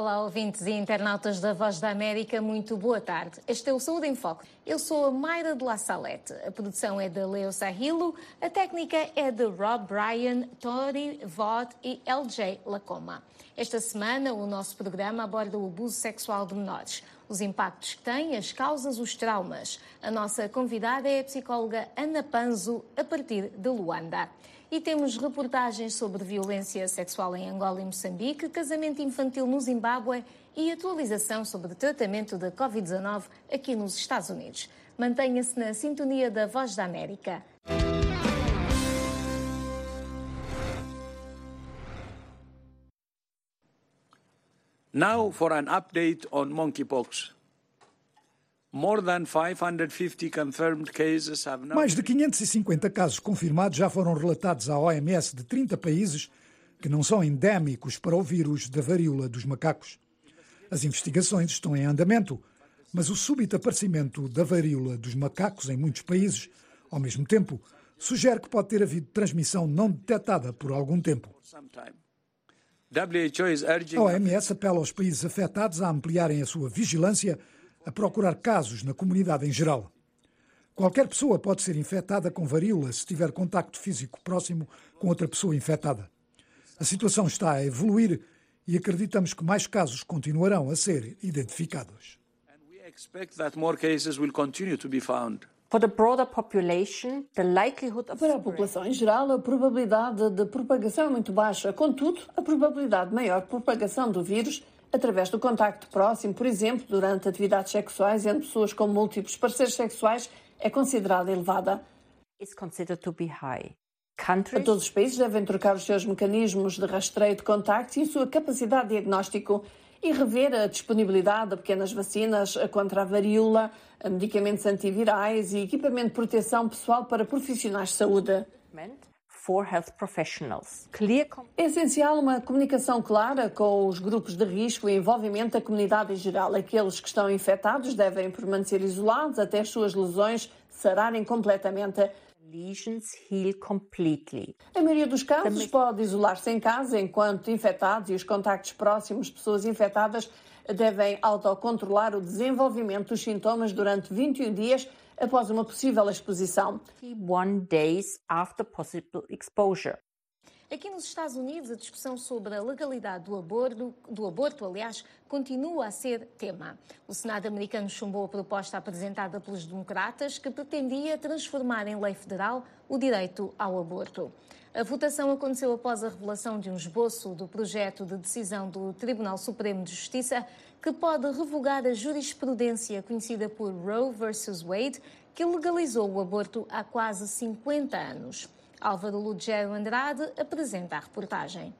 Olá, ouvintes e internautas da Voz da América, muito boa tarde. Este é o Saúde em Foco. Eu sou a Mayra de La Salete. A produção é de Leo Sahilo, a técnica é de Rob Bryan, Tori Vaught e LJ Lacoma. Esta semana, o nosso programa aborda o abuso sexual de menores, os impactos que tem, as causas, os traumas. A nossa convidada é a psicóloga Ana Panzo, a partir de Luanda. E temos reportagens sobre violência sexual em Angola e Moçambique, casamento infantil no Zimbábue e atualização sobre tratamento da Covid-19 aqui nos Estados Unidos. Mantenha-se na sintonia da Voz da América. Now for an update on monkeypox. Mais de 550 casos confirmados já foram relatados à OMS de 30 países que não são endémicos para o vírus da varíola dos macacos. As investigações estão em andamento, mas o súbito aparecimento da varíola dos macacos em muitos países, ao mesmo tempo, sugere que pode ter havido transmissão não detectada por algum tempo. A OMS apela aos países afetados a ampliarem a sua vigilância a procurar casos na comunidade em geral. Qualquer pessoa pode ser infectada com varíola se tiver contacto físico próximo com outra pessoa infectada. A situação está a evoluir e acreditamos que mais casos continuarão a ser identificados. Para a população em geral, a probabilidade de propagação é muito baixa. Contudo, a probabilidade de maior propagação do vírus através do contacto próximo, por exemplo, durante atividades sexuais entre pessoas com múltiplos parceiros sexuais, é considerada elevada. A todos os países devem trocar os seus mecanismos de rastreio de contacto e a sua capacidade de diagnóstico e rever a disponibilidade de pequenas vacinas contra a varíola, medicamentos antivirais e equipamento de proteção pessoal para profissionais de saúde for health professionals. Clear... É essencial uma comunicação clara com os grupos de risco e envolvimento da comunidade em geral. Aqueles que estão infectados devem permanecer isolados até as suas lesões sararem completamente. Lesions heal completely. A maioria dos casos pode isolar-se em casa enquanto infectados e os contactos próximos de pessoas infectadas devem autocontrolar o desenvolvimento dos sintomas durante 21 dias após uma possível exposição. days after possible exposure. Aqui nos Estados Unidos, a discussão sobre a legalidade do aborto, do aborto, aliás, continua a ser tema. O Senado americano chumbou a proposta apresentada pelos democratas que pretendia transformar em lei federal o direito ao aborto. A votação aconteceu após a revelação de um esboço do projeto de decisão do Tribunal Supremo de Justiça que pode revogar a jurisprudência conhecida por Roe versus Wade, que legalizou o aborto há quase 50 anos. Álvaro Lugero Andrade apresenta a reportagem.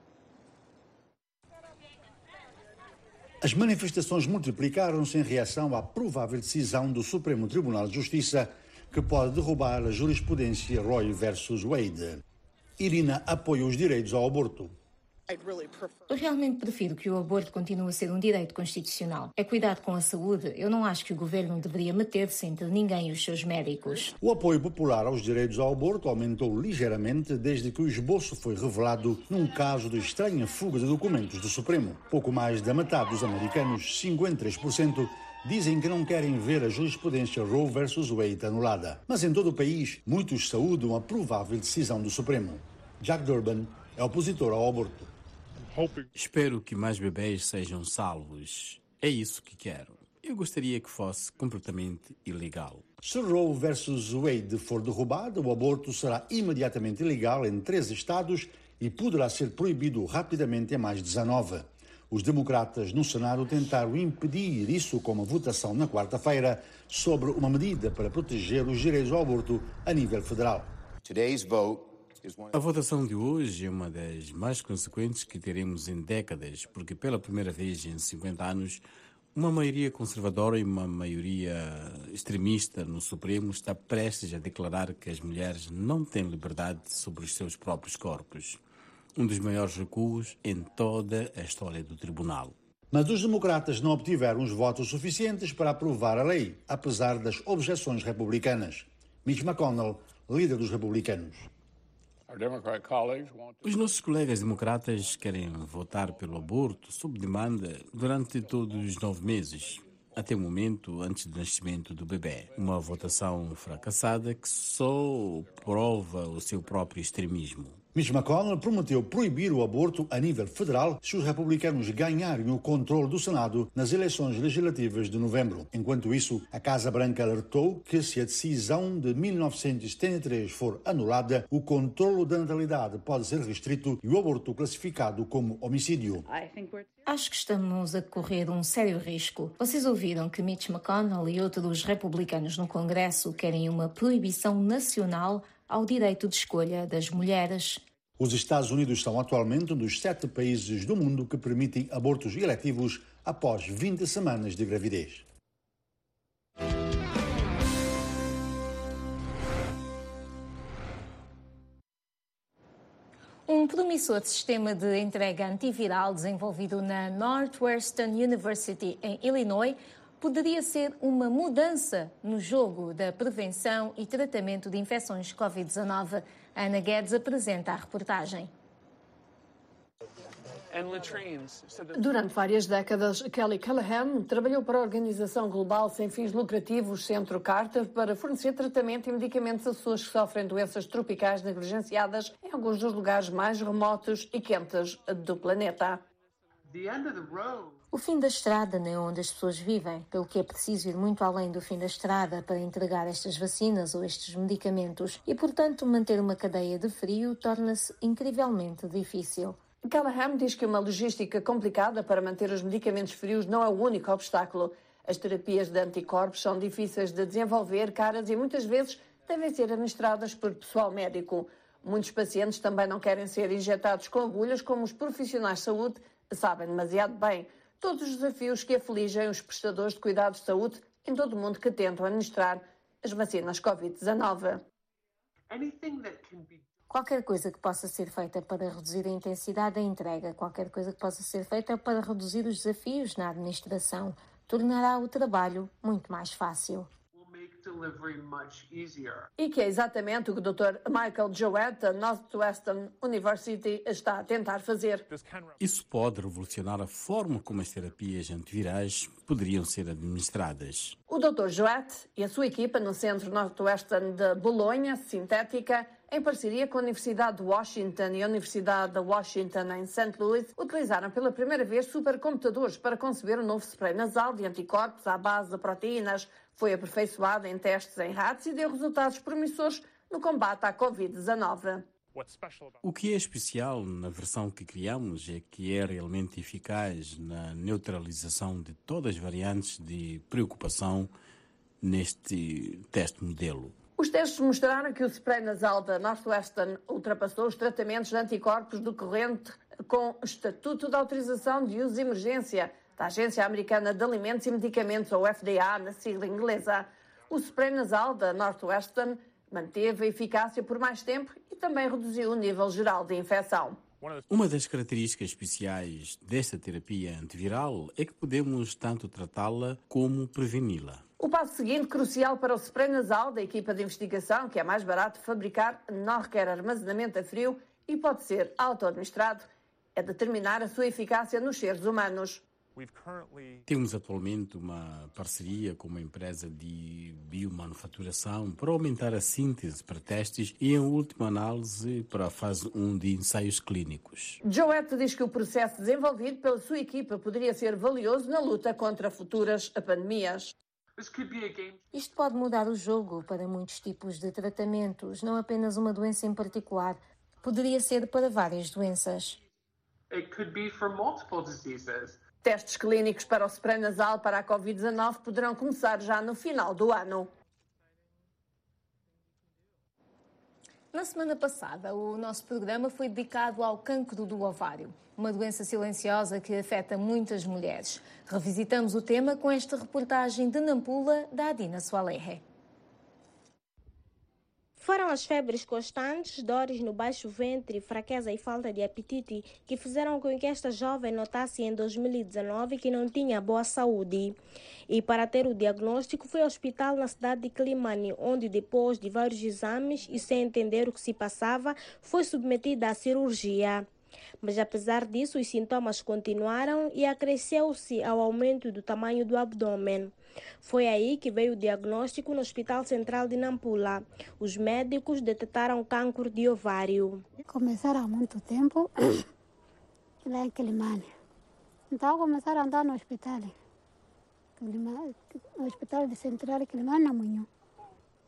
As manifestações multiplicaram-se em reação à provável decisão do Supremo Tribunal de Justiça que pode derrubar a jurisprudência Roe versus Wade. Irina apoia os direitos ao aborto. Eu realmente prefiro que o aborto continue a ser um direito constitucional. É cuidado com a saúde. Eu não acho que o governo deveria meter-se entre ninguém e os seus médicos. O apoio popular aos direitos ao aborto aumentou ligeiramente desde que o esboço foi revelado num caso de estranha fuga de documentos do Supremo. Pouco mais da metade dos americanos, 53%, dizem que não querem ver a jurisprudência Roe versus Wade anulada. Mas em todo o país, muitos saúdam a provável decisão do Supremo. Jack Durbin é opositor ao aborto. Espero que mais bebês sejam salvos. É isso que quero. Eu gostaria que fosse completamente ilegal. Se Roe versus Wade for derrubado, o aborto será imediatamente ilegal em três estados e poderá ser proibido rapidamente em mais 19. Os democratas no Senado tentaram impedir isso com uma votação na quarta-feira sobre uma medida para proteger os direitos ao aborto a nível federal. Today's vote a votação de hoje é uma das mais consequentes que teremos em décadas, porque pela primeira vez em 50 anos, uma maioria conservadora e uma maioria extremista no Supremo está prestes a declarar que as mulheres não têm liberdade sobre os seus próprios corpos. Um dos maiores recuos em toda a história do tribunal. Mas os democratas não obtiveram os votos suficientes para aprovar a lei, apesar das objeções republicanas. Mitch McConnell, líder dos republicanos. Os nossos colegas democratas querem votar pelo aborto sob demanda durante todos os nove meses, até o momento antes do nascimento do bebê. Uma votação fracassada que só prova o seu próprio extremismo. Mitch McConnell prometeu proibir o aborto a nível federal se os republicanos ganharem o controle do Senado nas eleições legislativas de novembro. Enquanto isso, a Casa Branca alertou que se a decisão de 1973 for anulada, o controle da natalidade pode ser restrito e o aborto classificado como homicídio. Acho que estamos a correr um sério risco. Vocês ouviram que Mitch McConnell e outros republicanos no Congresso querem uma proibição nacional ao direito de escolha das mulheres. Os Estados Unidos são atualmente um dos sete países do mundo que permitem abortos eletivos após 20 semanas de gravidez. Um promissor sistema de entrega antiviral desenvolvido na Northwestern University em Illinois poderia ser uma mudança no jogo da prevenção e tratamento de infecções Covid-19. Ana Guedes apresenta a reportagem. Durante várias décadas, Kelly Callahan trabalhou para a organização global sem fins lucrativos Centro Carter para fornecer tratamento e medicamentos a pessoas que sofrem doenças tropicais negligenciadas em alguns dos lugares mais remotos e quentes do planeta. O fim da estrada não é onde as pessoas vivem, pelo que é preciso ir muito além do fim da estrada para entregar estas vacinas ou estes medicamentos e, portanto, manter uma cadeia de frio torna-se incrivelmente difícil. Callahan diz que uma logística complicada para manter os medicamentos frios não é o único obstáculo. As terapias de anticorpos são difíceis de desenvolver, caras e muitas vezes devem ser administradas por pessoal médico. Muitos pacientes também não querem ser injetados com agulhas, como os profissionais de saúde sabem demasiado bem todos os desafios que afligem os prestadores de cuidados de saúde em todo o mundo que tentam administrar as vacinas Covid-19. Qualquer coisa que possa ser feita para reduzir a intensidade da entrega, qualquer coisa que possa ser feita para reduzir os desafios na administração, tornará o trabalho muito mais fácil e que é exatamente o que o Dr. Michael Joet, da Northwestern University, está a tentar fazer. Isso pode revolucionar a forma como as terapias antivirais poderiam ser administradas. O Dr. Joet e a sua equipa no Centro Northwestern de Bolonha, Sintética, em parceria com a Universidade de Washington e a Universidade de Washington em St. Louis, utilizaram pela primeira vez supercomputadores para conceber um novo spray nasal de anticorpos à base de proteínas. Foi aperfeiçoado em testes em ratos e deu resultados promissores no combate à Covid-19. O que é especial na versão que criamos é que é realmente eficaz na neutralização de todas as variantes de preocupação neste teste modelo. Os testes mostraram que o spray nasal da Northwestern ultrapassou os tratamentos de anticorpos do corrente com estatuto de autorização de uso de emergência da Agência Americana de Alimentos e Medicamentos, ou FDA, na sigla inglesa. O spray nasal da Northwestern manteve a eficácia por mais tempo e também reduziu o nível geral de infecção. Uma das características especiais desta terapia antiviral é que podemos tanto tratá-la como preveni-la. O passo seguinte, crucial para o spray nasal da equipa de investigação, que é mais barato de fabricar, não requer armazenamento a frio e pode ser auto-administrado, é determinar a sua eficácia nos seres humanos. Temos atualmente uma parceria com uma empresa de biomanufaturação para aumentar a síntese para testes e, em última análise, para a fase 1 de ensaios clínicos. Joette diz que o processo desenvolvido pela sua equipa poderia ser valioso na luta contra futuras pandemias. Isto pode mudar o jogo para muitos tipos de tratamentos, não apenas uma doença em particular. Poderia ser para várias doenças. Testes clínicos para o spray nasal para a Covid-19 poderão começar já no final do ano. Na semana passada, o nosso programa foi dedicado ao cancro do ovário, uma doença silenciosa que afeta muitas mulheres. Revisitamos o tema com esta reportagem de Nampula da Adina Soaleje. Foram as febres constantes, dores no baixo ventre, fraqueza e falta de apetite que fizeram com que esta jovem notasse em 2019 que não tinha boa saúde. E para ter o diagnóstico foi ao hospital na cidade de Climane, onde depois de vários exames e sem entender o que se passava, foi submetida à cirurgia. Mas apesar disso, os sintomas continuaram e acresceu-se ao aumento do tamanho do abdômen. Foi aí que veio o diagnóstico no Hospital Central de Nampula. Os médicos detectaram câncer de ovário. Começaram há muito tempo lá em Quilimane. Então começaram a andar no hospital. No hospital de Central Quilimane, na Munho.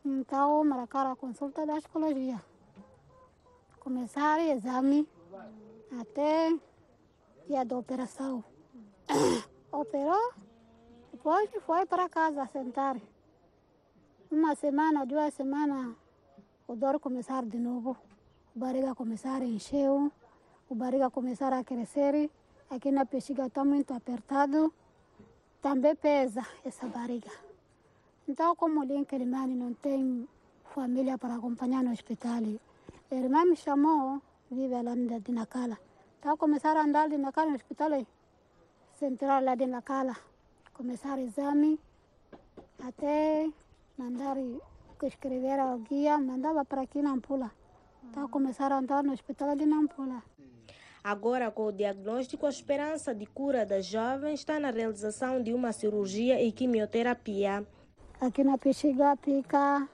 Então marcaram a consulta da psicologia. Começaram o exame até dia da operação. Operou depois foi para casa sentar. Uma semana, duas semanas, o dor começar de novo. O barriga começar a encher, o barriga começar a crescer. Aqui na bexiga está muito apertado. Também pesa essa barriga. Então, como em Kelimani não tem família para acompanhar no hospital, a irmã me chamou, vive lá de Nacala. Então, começaram a andar de Nacala no hospital central lá de Nacala começar o exame, até mandar escrever a guia, mandava para aqui na Ampula. Então começaram a andar no hospital de Nampula. Agora, com o diagnóstico, a esperança de cura da jovem está na realização de uma cirurgia e quimioterapia. Aqui na bexiga pica,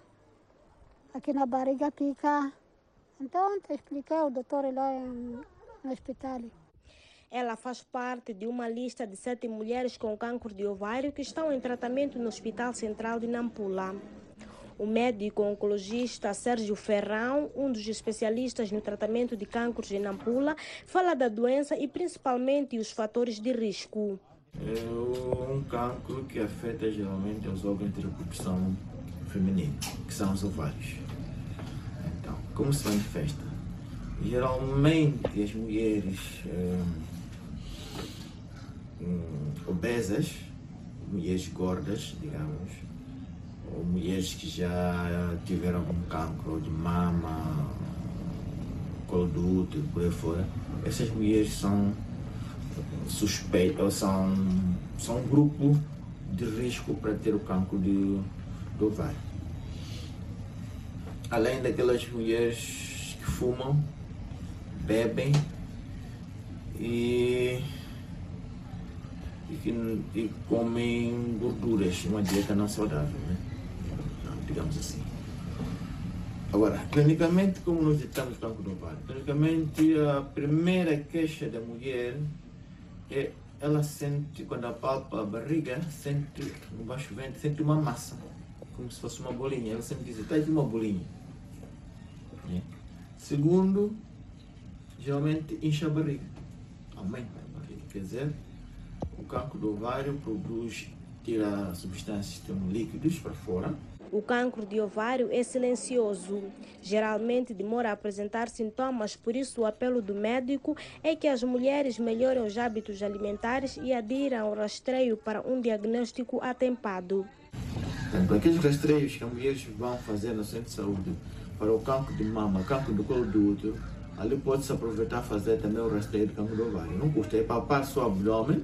aqui na barriga pica. Então, te expliquei ao doutor lá no hospital. Ela faz parte de uma lista de sete mulheres com câncer de ovário que estão em tratamento no Hospital Central de Nampula. O médico oncologista Sérgio Ferrão, um dos especialistas no tratamento de câncer de Nampula, fala da doença e principalmente os fatores de risco. É um cancro que afeta geralmente os órgãos de reprodução feminino, que são os ovários. Então, como se manifesta? Geralmente as mulheres. É hum, obesas, mulheres gordas, digamos, ou mulheres que já tiveram algum cancro de mama, colo do útero, por aí fora, essas mulheres são suspeitas, são, são um grupo de risco para ter o cancro de, do ovário. Além daquelas mulheres que fumam, bebem e e que e comem gorduras, uma dieta não saudável, né? digamos assim. Agora, clinicamente, como nós detectamos cancro do ovário? Clinicamente, a primeira queixa da mulher é ela sente, quando apalpa a barriga, sente no baixo ventre, sente uma massa, como se fosse uma bolinha. Ela sempre diz, está aqui uma bolinha. Né? Segundo, geralmente incha a barriga, aumenta a barriga. Quer dizer, o cancro do ovário produz, tira substâncias líquidos para fora. O cancro de ovário é silencioso. Geralmente demora a apresentar sintomas, por isso o apelo do médico é que as mulheres melhorem os hábitos alimentares e adiram ao rastreio para um diagnóstico atempado. Então, aqueles rastreios que as mulheres vão fazer no centro de saúde para o cancro de mama, cancro do colo do útero, ali pode-se aproveitar fazer também o rastreio do cancro do ovário. Não custa, é palpar seu abdômen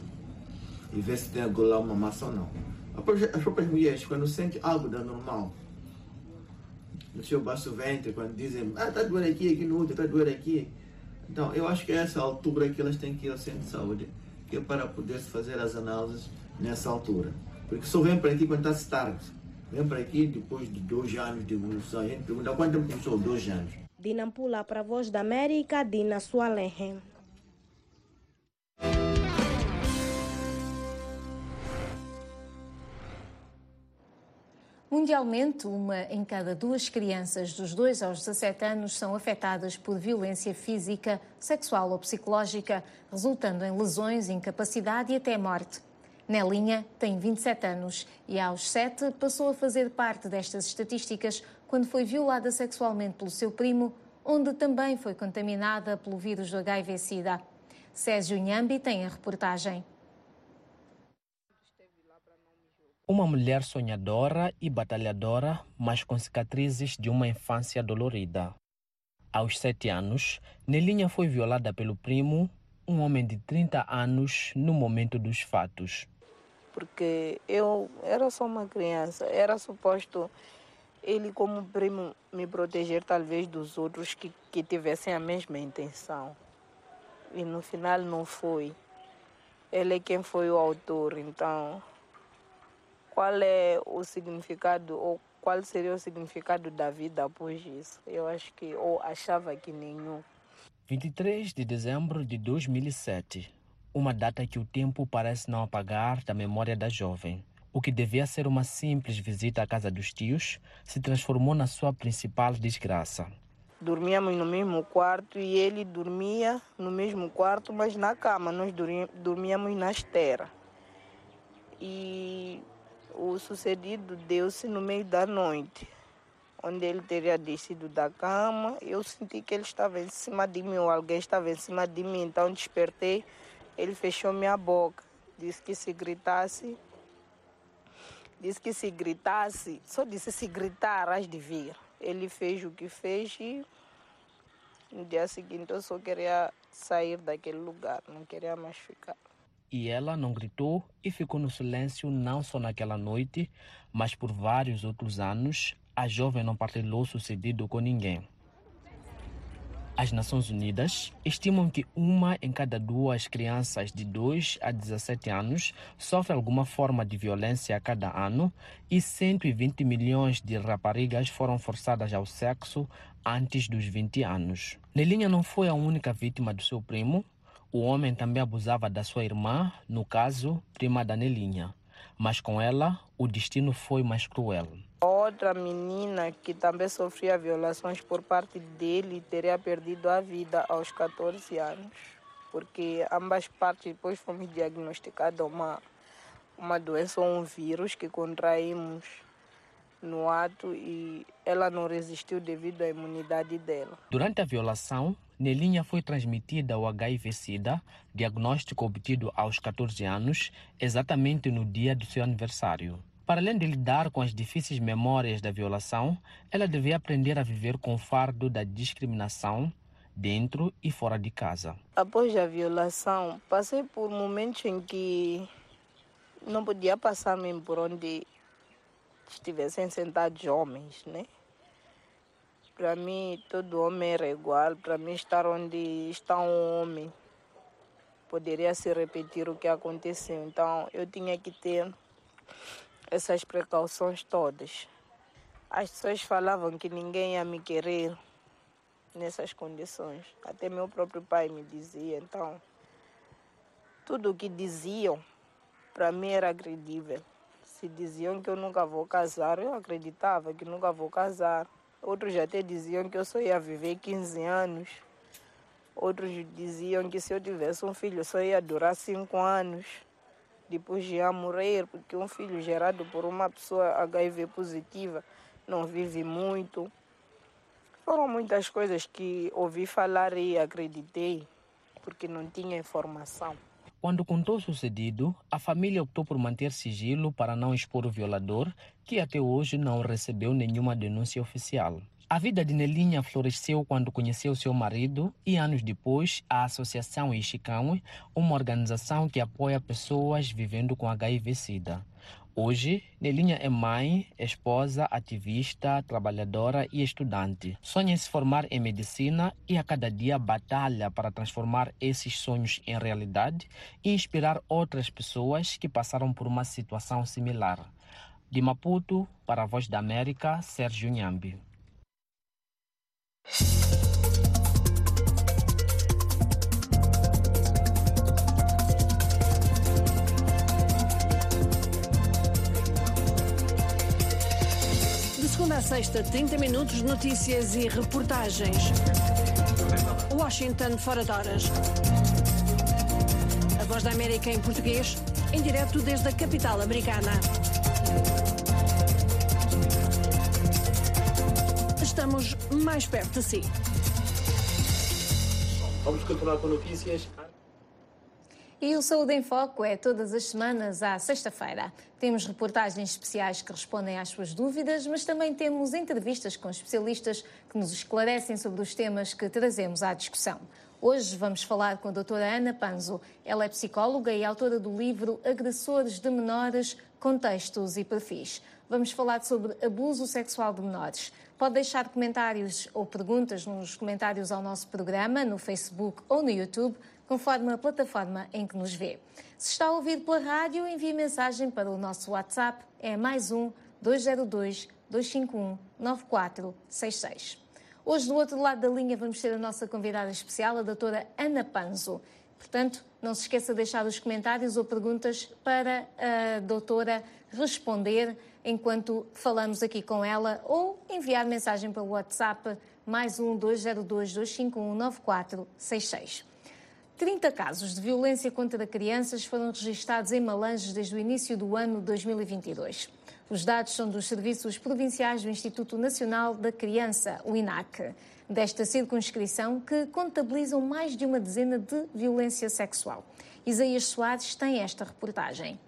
e ver se tem lá uma massa ou não. As próprias mulheres, quando sentem algo da normal, no seu baixo ventre, quando dizem, ah, está doendo aqui, aqui no útero, está doendo aqui. Então, eu acho que é essa altura que elas têm que ir ao centro de saúde, que é para poder fazer as análises nessa altura. Porque só vem para aqui quando está tarde. Vem para aqui depois de dois anos de evolução. A gente pergunta quanto tempo começou? Dois anos. Dinampula para a Voz da América, Dina Sualenhe. Mundialmente, uma em cada duas crianças dos 2 aos 17 anos são afetadas por violência física, sexual ou psicológica, resultando em lesões, incapacidade e até morte. Nelinha tem 27 anos e aos 7 passou a fazer parte destas estatísticas quando foi violada sexualmente pelo seu primo, onde também foi contaminada pelo vírus do HIV-Sida. Césio Nhambi tem a reportagem. Uma mulher sonhadora e batalhadora, mas com cicatrizes de uma infância dolorida. Aos sete anos, Nelinha foi violada pelo primo, um homem de 30 anos, no momento dos fatos. Porque eu era só uma criança, era suposto ele, como primo, me proteger talvez dos outros que, que tivessem a mesma intenção. E no final não foi. Ele é quem foi o autor, então qual é o significado ou qual seria o significado da vida após isso? Eu acho que ou achava que nenhum. 23 de dezembro de 2007, uma data que o tempo parece não apagar da memória da jovem. O que devia ser uma simples visita à casa dos tios se transformou na sua principal desgraça. Dormíamos no mesmo quarto e ele dormia no mesmo quarto, mas na cama. Nós dormíamos na esteira. E o sucedido deu-se no meio da noite, onde ele teria descido da cama. Eu senti que ele estava em cima de mim, ou alguém estava em cima de mim, então despertei. Ele fechou minha boca, disse que se gritasse, disse que se gritasse, só disse se gritar, as de vir. Ele fez o que fez e no dia seguinte eu só queria sair daquele lugar, não queria mais ficar e ela não gritou e ficou no silêncio não só naquela noite, mas por vários outros anos. A jovem não partilhou o sucedido com ninguém. As Nações Unidas estimam que uma em cada duas crianças de 2 a 17 anos sofre alguma forma de violência a cada ano e 120 milhões de raparigas foram forçadas ao sexo antes dos 20 anos. Nelinha não foi a única vítima do seu primo, o homem também abusava da sua irmã, no caso, prima da Nelinha. Mas com ela, o destino foi mais cruel. Outra menina que também sofria violações por parte dele teria perdido a vida aos 14 anos, porque ambas partes depois fomos diagnosticadas uma, uma doença ou um vírus que contraímos no ato e ela não resistiu devido à imunidade dela. Durante a violação, Nelinha foi transmitida ao HIV-Sida, diagnóstico obtido aos 14 anos, exatamente no dia do seu aniversário. Para além de lidar com as difíceis memórias da violação, ela devia aprender a viver com o fardo da discriminação dentro e fora de casa. Após a violação, passei por momentos em que não podia passar mesmo por onde estivessem sentados homens, né? Para mim, todo homem era igual. Para mim, estar onde está um homem poderia se repetir o que aconteceu. Então, eu tinha que ter essas precauções todas. As pessoas falavam que ninguém ia me querer nessas condições. Até meu próprio pai me dizia. Então, tudo o que diziam, para mim era credível se diziam que eu nunca vou casar, eu acreditava que nunca vou casar. Outros até diziam que eu só ia viver 15 anos. Outros diziam que se eu tivesse um filho só ia durar 5 anos. Depois ia morrer, porque um filho gerado por uma pessoa HIV positiva não vive muito. Foram muitas coisas que ouvi falar e acreditei, porque não tinha informação. Quando contou o sucedido, a família optou por manter sigilo para não expor o violador, que até hoje não recebeu nenhuma denúncia oficial. A vida de Nelinha floresceu quando conheceu seu marido e, anos depois, a Associação Ishikawe, uma organização que apoia pessoas vivendo com HIV-Sida. Hoje, Nelinha é mãe, esposa, ativista, trabalhadora e estudante. Sonha se formar em medicina e a cada dia batalha para transformar esses sonhos em realidade e inspirar outras pessoas que passaram por uma situação similar. De Maputo, para a Voz da América, Sérgio Nhambi. Segunda a sexta, 30 minutos de notícias e reportagens. Washington fora de horas. A voz da América em português, em direto desde a capital americana. Estamos mais perto de si. Vamos continuar com notícias. E o Saúde em Foco é todas as semanas à sexta-feira. Temos reportagens especiais que respondem às suas dúvidas, mas também temos entrevistas com especialistas que nos esclarecem sobre os temas que trazemos à discussão. Hoje vamos falar com a doutora Ana Panzo. Ela é psicóloga e autora do livro Agressores de Menores, Contextos e Perfis. Vamos falar sobre abuso sexual de menores. Pode deixar comentários ou perguntas nos comentários ao nosso programa, no Facebook ou no YouTube, conforme a plataforma em que nos vê. Se está a ouvir pela rádio, envie mensagem para o nosso WhatsApp, é mais um 202 251 9466. Hoje, do outro lado da linha, vamos ter a nossa convidada especial, a doutora Ana Panzo. Portanto, não se esqueça de deixar os comentários ou perguntas para a doutora responder enquanto falamos aqui com ela ou enviar mensagem para o WhatsApp mais um 202 251 9466. 30 casos de violência contra crianças foram registados em Malanges desde o início do ano 2022. Os dados são dos Serviços Provinciais do Instituto Nacional da Criança, o INAC, desta circunscrição que contabilizam mais de uma dezena de violência sexual. Isaías Soares tem esta reportagem.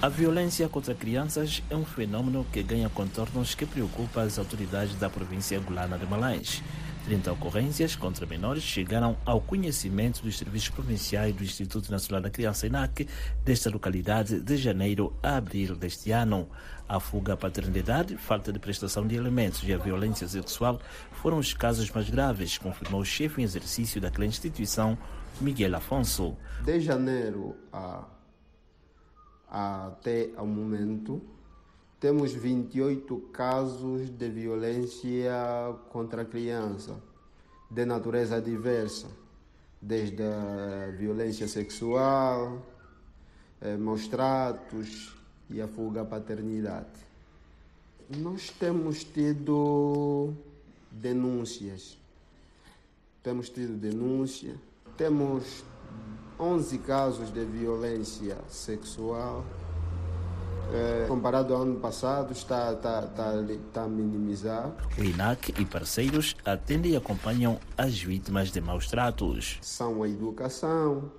A violência contra crianças é um fenômeno que ganha contornos que preocupa as autoridades da província angolana de Malães. 30 ocorrências contra menores chegaram ao conhecimento dos serviços provinciais do Instituto Nacional da Criança INAC desta localidade de janeiro a abril deste ano. A fuga à paternidade, falta de prestação de elementos e a violência sexual foram os casos mais graves, confirmou o chefe em exercício daquela instituição, Miguel Afonso. De janeiro a, a, até ao momento, temos 28 casos de violência contra a criança, de natureza diversa, desde a violência sexual, eh, maus tratos e a fuga à paternidade. Nós temos tido denúncias, temos tido denúncia, temos 11 casos de violência sexual, é, comparado ao ano passado, está, está, está, está a minimizar. O INAC e parceiros atendem e acompanham as vítimas de maus tratos. São a educação,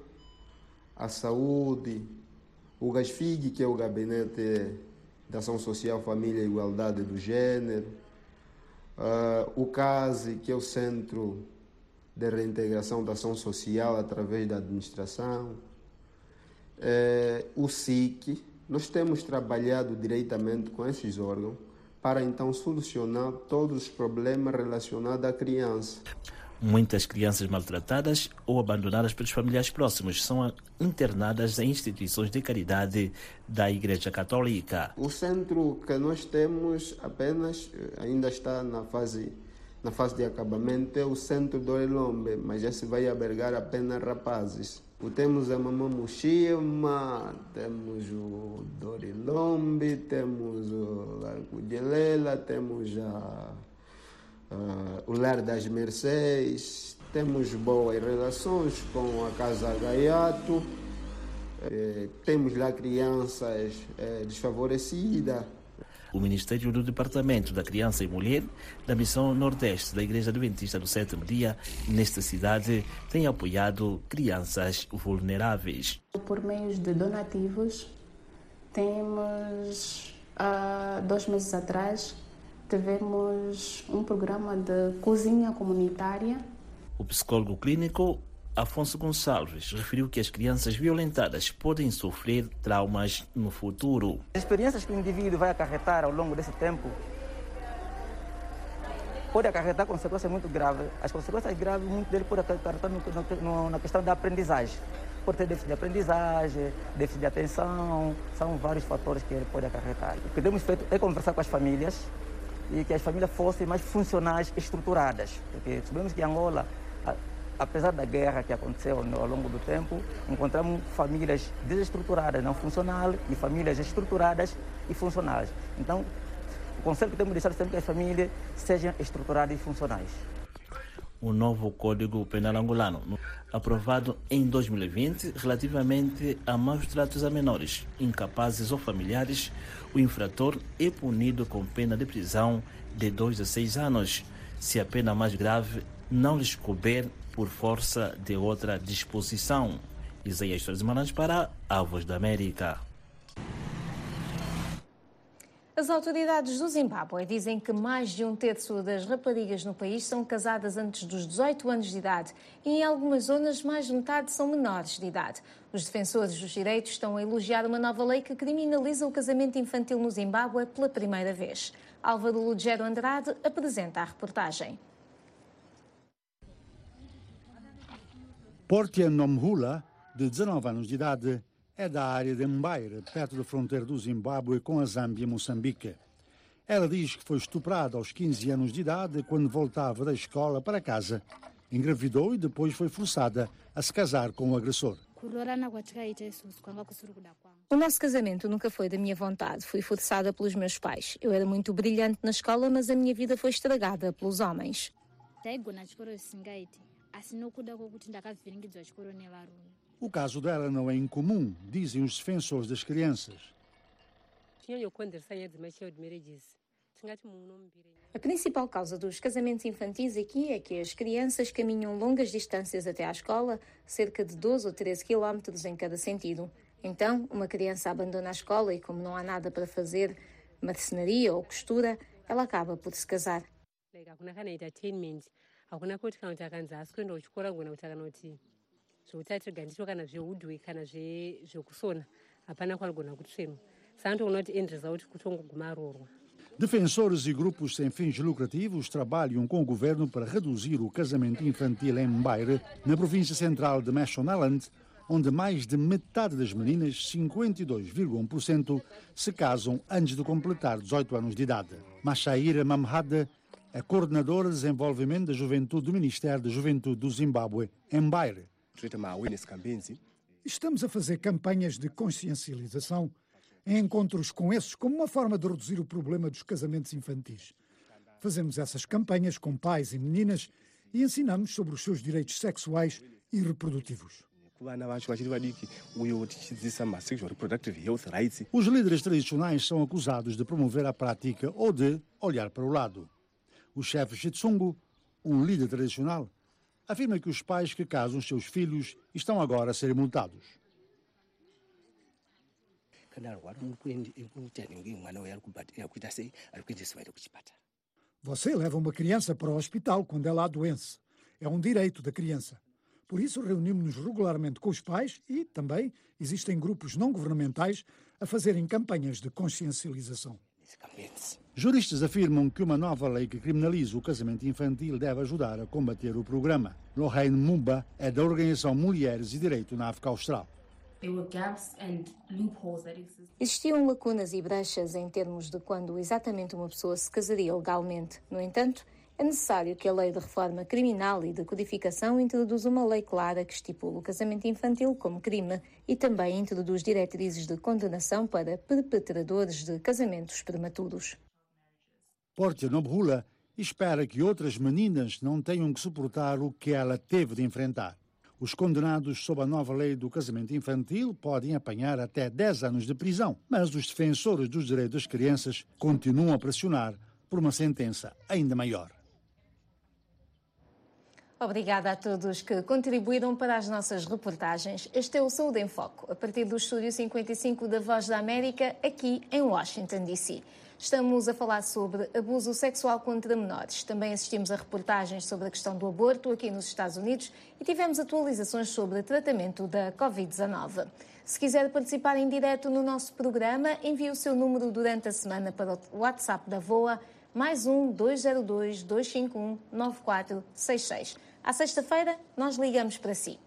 a saúde, o GASFIG, que é o Gabinete de Ação Social, Família e Igualdade do Gênero, uh, o CASE, que é o Centro de Reintegração da Ação Social através da administração, uh, o SIC, nós temos trabalhado diretamente com esses órgãos para então solucionar todos os problemas relacionados à criança. Muitas crianças maltratadas ou abandonadas pelos familiares próximos são internadas em instituições de caridade da Igreja Católica. O centro que nós temos apenas eh, ainda está na fase na fase de acabamento é o centro do Elombe, mas já se vai albergar apenas rapazes. Temos a Mamã Mushima, temos o Dorilombe, temos o Largo de Lela, temos a, o Lar das Mercês, temos boas relações com a Casa Gaiato, eh, temos lá crianças eh, desfavorecidas o Ministério do Departamento da Criança e Mulher da Missão Nordeste da Igreja Adventista do Sétimo Dia, nesta cidade, tem apoiado crianças vulneráveis. Por meio de donativos, temos, há dois meses atrás, tivemos um programa de cozinha comunitária. O psicólogo clínico Afonso Gonçalves referiu que as crianças violentadas podem sofrer traumas no futuro. As experiências que o indivíduo vai acarretar ao longo desse tempo pode acarretar consequências muito graves. As consequências graves, muito dele pode acarretar no, no, na questão da aprendizagem. Pode ter déficit de aprendizagem, déficit de atenção, são vários fatores que ele pode acarretar. O que temos feito é conversar com as famílias e que as famílias fossem mais funcionais, estruturadas. Porque sabemos que Angola apesar da guerra que aconteceu ao longo do tempo, encontramos famílias desestruturadas, não funcionais, e famílias estruturadas e funcionais. Então, o conselho que temos de sempre que as famílias sejam estruturadas e funcionais. O novo Código Penal Angolano, aprovado em 2020, relativamente a maus tratos a menores, incapazes ou familiares, o infrator é punido com pena de prisão de 2 a 6 anos. Se a pena mais grave não lhes couber por força de outra disposição. Isaías Torres Malandes para a Voz da América. As autoridades do Zimbábue dizem que mais de um terço das raparigas no país são casadas antes dos 18 anos de idade e em algumas zonas mais de metade são menores de idade. Os defensores dos direitos estão a elogiar uma nova lei que criminaliza o casamento infantil no Zimbábue pela primeira vez. Álvaro Lugero Andrade apresenta a reportagem. Portia Nomhula, de 19 anos de idade, é da área de Mbaire, perto da fronteira do Zimbábue com a Zâmbia e Moçambique. Ela diz que foi estuprada aos 15 anos de idade quando voltava da escola para casa. Engravidou e depois foi forçada a se casar com o agressor. O nosso casamento nunca foi da minha vontade. Fui forçada pelos meus pais. Eu era muito brilhante na escola, mas a minha vida foi estragada pelos homens. O caso dela não é incomum, dizem os defensores das crianças. A principal causa dos casamentos infantis aqui é que as crianças caminham longas distâncias até à escola, cerca de 12 ou 13 quilómetros em cada sentido. Então, uma criança abandona a escola e, como não há nada para fazer, marcenaria ou costura, ela acaba por se casar. Zvoutatu gandicho kana kana zvekusona hapana kwalgona kutsvema saka ndoona kuti endereza kuti kutongoguma arorwa Defensores e grupos sem fins lucrativos trabalham com o governo para reduzir o casamento infantil em Mbaire, na província central de Mashonaland, onde mais de metade das meninas, 52,1%, se casam antes de completar 18 anos de idade. Mashaira Mamhada é coordenadora de desenvolvimento da juventude do Ministério da Juventude do Zimbábue, em. Estamos a fazer campanhas de consciencialização em encontros com esses como uma forma de reduzir o problema dos casamentos infantis. Fazemos essas campanhas com pais e meninas e ensinamos sobre os seus direitos sexuais e reprodutivos. Os líderes tradicionais são acusados de promover a prática ou de olhar para o lado. O chefe Shitsungu, um líder tradicional, afirma que os pais que casam seus filhos estão agora a ser multados. Você leva uma criança para o hospital quando ela adoece. É um direito da criança. Por isso, reunimos-nos regularmente com os pais e também existem grupos não governamentais a fazerem campanhas de consciencialização. Juristas afirmam que uma nova lei que criminaliza o casamento infantil deve ajudar a combater o programa. Lorraine Mumba é da organização Mulheres e Direito na África Austral. Existiam lacunas e brechas em termos de quando exatamente uma pessoa se casaria legalmente. No entanto, é necessário que a lei de reforma criminal e de codificação introduza uma lei clara que estipule o casamento infantil como crime e também introduz diretrizes de condenação para perpetradores de casamentos prematuros. Portia Nobhula espera que outras meninas não tenham que suportar o que ela teve de enfrentar. Os condenados sob a nova lei do casamento infantil podem apanhar até 10 anos de prisão, mas os defensores dos direitos das crianças continuam a pressionar por uma sentença ainda maior. Obrigada a todos que contribuíram para as nossas reportagens. Este é o Saúde em Foco, a partir do Estúdio 55 da Voz da América, aqui em Washington, D.C. Estamos a falar sobre abuso sexual contra menores. Também assistimos a reportagens sobre a questão do aborto aqui nos Estados Unidos e tivemos atualizações sobre tratamento da Covid-19. Se quiser participar em direto no nosso programa, envie o seu número durante a semana para o WhatsApp da VOA, mais um 202 251 9466. À sexta-feira, nós ligamos para si.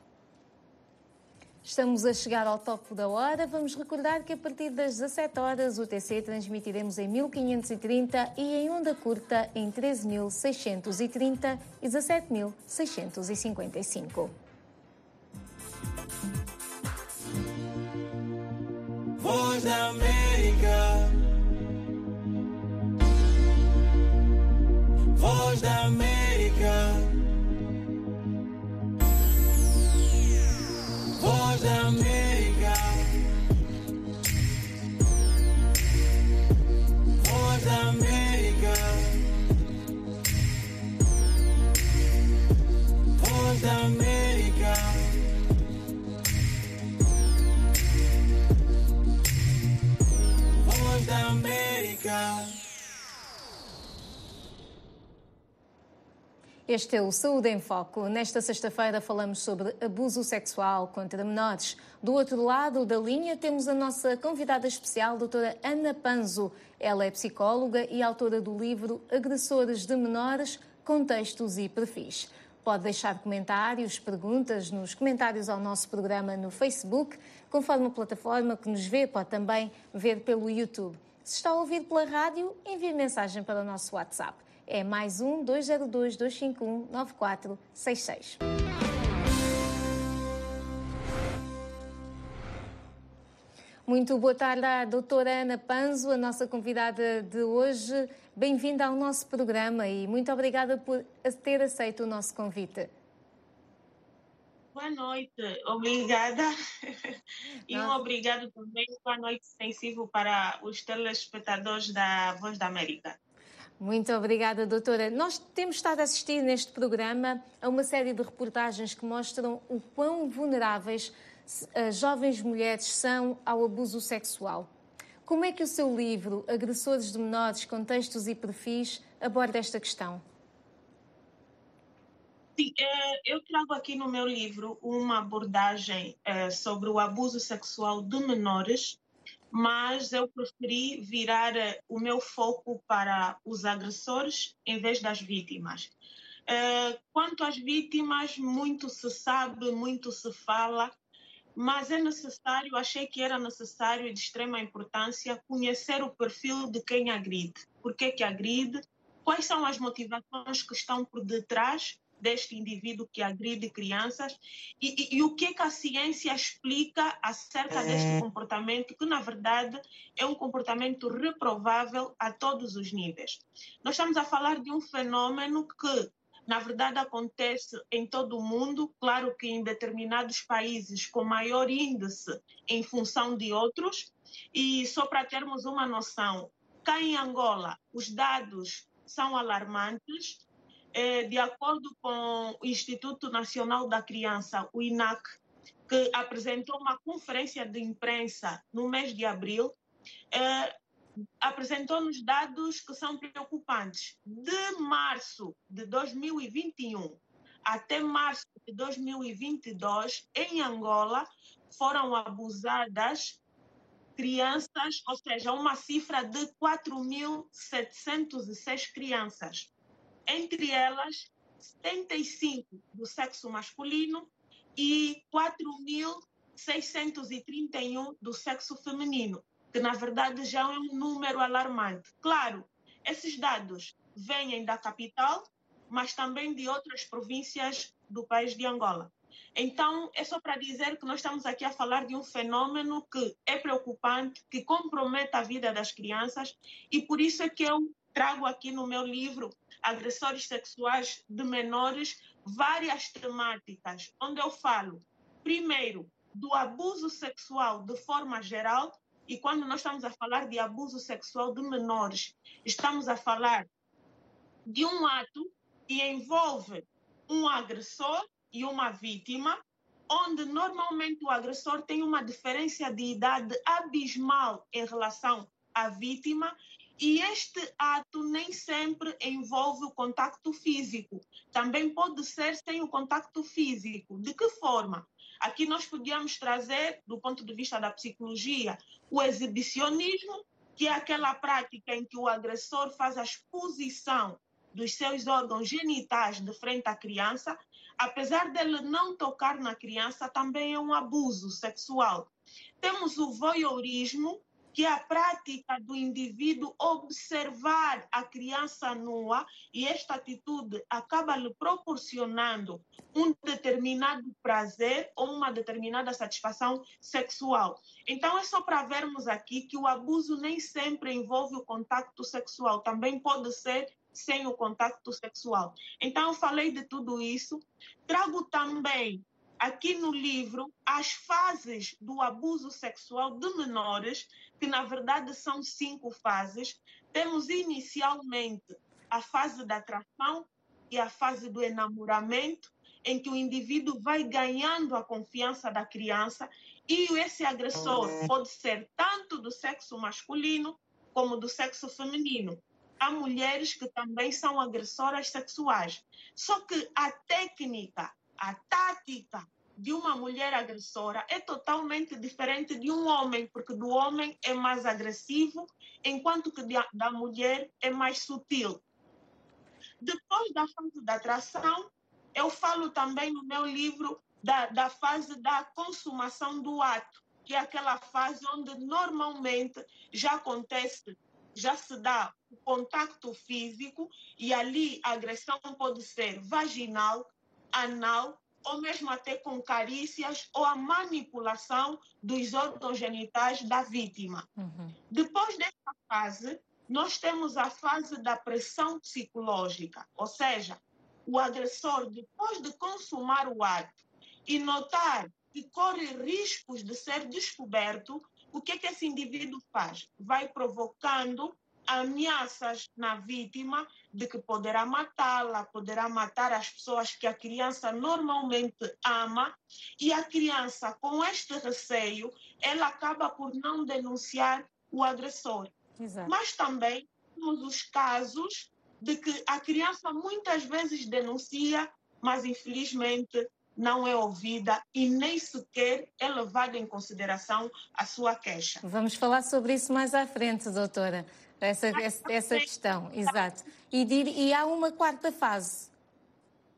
Estamos a chegar ao topo da hora. Vamos recordar que a partir das 17 horas o TC transmitiremos em 1530 e em onda curta em 13.630 e 17.655. Voz da América. Voz da América. voz da amiga. Voz da amiga. Voz da amiga. Voz amiga. Este é o Saúde em Foco. Nesta sexta-feira falamos sobre abuso sexual contra menores. Do outro lado da linha temos a nossa convidada especial, doutora Ana Panzo. Ela é psicóloga e autora do livro Agressores de Menores, Contextos e Perfis. Pode deixar comentários, perguntas nos comentários ao nosso programa no Facebook. Conforme a plataforma que nos vê, pode também ver pelo YouTube. Se está a ouvir pela rádio, envie mensagem para o nosso WhatsApp. É mais um 202 251 9466. Muito boa tarde à doutora Ana Panzo, a nossa convidada de hoje. Bem-vinda ao nosso programa e muito obrigada por ter aceito o nosso convite. Boa noite, obrigada. E um obrigado também, boa noite sensível para os telespectadores da Voz da América. Muito obrigada, doutora. Nós temos estado a assistir neste programa a uma série de reportagens que mostram o quão vulneráveis as jovens mulheres são ao abuso sexual. Como é que o seu livro, Agressores de Menores, Contextos e Perfis, aborda esta questão? Sim, eu trago aqui no meu livro uma abordagem sobre o abuso sexual de menores mas eu preferi virar o meu foco para os agressores em vez das vítimas. Quanto às vítimas, muito se sabe, muito se fala, mas é necessário, achei que era necessário e de extrema importância conhecer o perfil de quem agride. Por que que agride? Quais são as motivações que estão por detrás deste indivíduo que agride crianças? E, e, e, o que, que a ciência explica acerca deste comportamento, que na verdade é um comportamento reprovável a todos os níveis. Nós estamos a falar de um fenômeno que na verdade acontece em todo o mundo, claro que em determinados países com maior índice em função de outros, e só para termos uma noção, cá em Angola os dados são alarmantes, de acordo com o Instituto Nacional da Criança, o INAC, que apresentou uma conferência de imprensa no mês de abril, apresentou-nos dados que são preocupantes. De março de 2021 até março de 2022, em Angola, foram abusadas crianças, ou seja, uma cifra de 4.706 crianças entre elas 75 do sexo masculino e 4.631 do sexo feminino, que na verdade já é um número alarmante. Claro, esses dados vêm da capital, mas também de outras províncias do país de Angola. Então, é só para dizer que nós estamos aqui a falar de um fenômeno que é preocupante, que compromete a vida das crianças, e por isso é que eu trago aqui no meu livro agressores sexuais de menores várias temáticas, onde eu falo, primeiro, do abuso sexual de forma geral, e quando nós estamos a falar de abuso sexual de menores, estamos a falar de um ato que envolve um agressor e uma vítima, onde normalmente o agressor tem uma diferença de idade abismal em relação à vítima e este ato nem sempre envolve o contacto físico. Também pode ser sem o contacto físico. De que forma? Aqui nós podíamos trazer, do ponto de vista da psicologia, o exibicionismo, que é aquela prática em que o agressor faz a exposição dos seus órgãos genitais de frente à criança, apesar dele não tocar na criança, também é um abuso sexual. Temos o voyeurismo, que a prática do indivíduo observar a criança nua e esta atitude acaba lhe proporcionando um determinado prazer ou uma determinada satisfação sexual. Então é só para vermos aqui que o abuso nem sempre envolve o contato sexual, também pode ser sem o contato sexual. Então eu falei de tudo isso, trago também aqui no livro as fases do abuso sexual de menores, que na verdade são cinco fases. Temos inicialmente a fase da atração e a fase do enamoramento, em que o indivíduo vai ganhando a confiança da criança e esse agressor pode ser tanto do sexo masculino como do sexo feminino. Há mulheres que também são agressoras sexuais. Só que a técnica, a tática de uma mulher agressora é totalmente diferente de um homem, porque do homem é mais agressivo, enquanto que da mulher é mais sutil. Depois da fase da atração, eu falo também no meu livro da, da fase da consumação do ato, que é aquela fase onde normalmente já acontece, já se dá o contato físico e ali a agressão pode ser vaginal, anal ou mesmo até com carícias ou a manipulação dos órgãos genitais da vítima. Uhum. Depois dessa fase, nós temos a fase da pressão psicológica, ou seja, o agressor, depois de consumar o ato e notar que corre riscos de ser descoberto, o que, é que esse indivíduo faz? Vai provocando ameaças na vítima de que poderá matá-la, poderá matar as pessoas que a criança normalmente ama, e a criança, com este receio, ela acaba por não denunciar o agressor. Exato. Mas também temos os casos de que a criança muitas vezes denuncia, mas infelizmente não é ouvida e nem sequer é levada em consideração a sua queixa. Vamos falar sobre isso mais à frente, doutora. Essa, essa, essa questão, exato. E, e há uma quarta fase.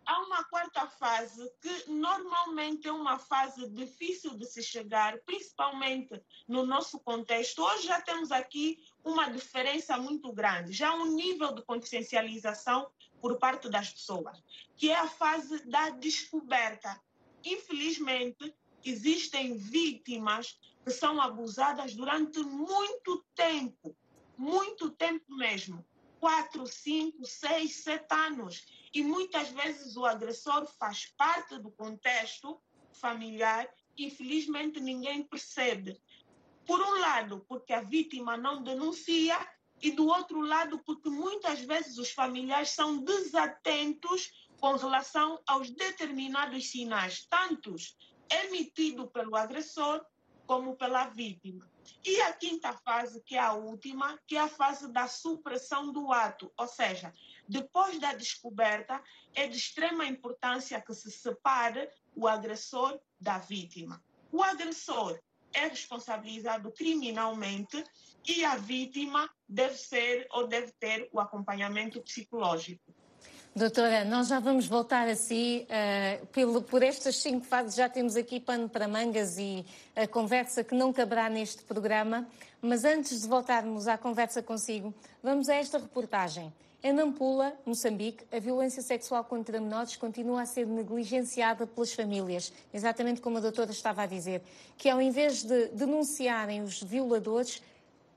Há uma quarta fase que normalmente é uma fase difícil de se chegar, principalmente no nosso contexto. Hoje já temos aqui uma diferença muito grande, já um nível de consciencialização por parte das pessoas, que é a fase da descoberta. Infelizmente, existem vítimas que são abusadas durante muito tempo muito tempo mesmo quatro, cinco, seis, sete anos. E muitas vezes o agressor faz parte do contexto familiar, infelizmente ninguém percebe. Por um lado, porque a vítima não denuncia, e do outro lado, porque muitas vezes os familiares são desatentos com relação aos determinados sinais, tantos emitidos pelo agressor como pela vítima. E a quinta fase, que é a última, que é a fase da supressão do ato, ou seja, depois da descoberta, é de extrema importância que se separe o agressor da vítima. O agressor é responsabilizado criminalmente e a vítima deve ser ou deve ter o acompanhamento psicológico. Doutora, nós já vamos voltar a si. Uh, pelo, por estas cinco fases já temos aqui pano para mangas e a conversa que não caberá neste programa. Mas antes de voltarmos à conversa consigo, vamos a esta reportagem. Em Nampula, Moçambique, a violência sexual contra menores continua a ser negligenciada pelas famílias, exatamente como a doutora estava a dizer, que ao invés de denunciarem os violadores,